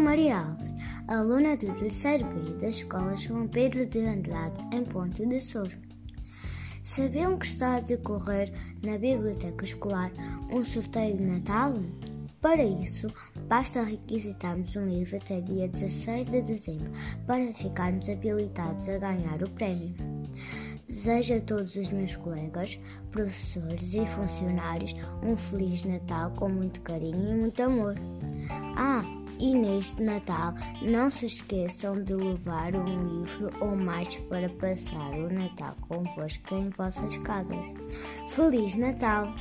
Maria Alves, aluna do terceiro B da Escola João Pedro de Andrade, em Ponte de Souro. Sabiam que está a decorrer na Biblioteca Escolar um sorteio de Natal? Para isso, basta requisitarmos um livro até dia 16 de dezembro para ficarmos habilitados a ganhar o prémio. Desejo a todos os meus colegas, professores e funcionários um Feliz Natal com muito carinho e muito amor. Ah, e neste Natal não se esqueçam de levar um livro ou mais para passar o Natal convosco em vossas casas. Feliz Natal!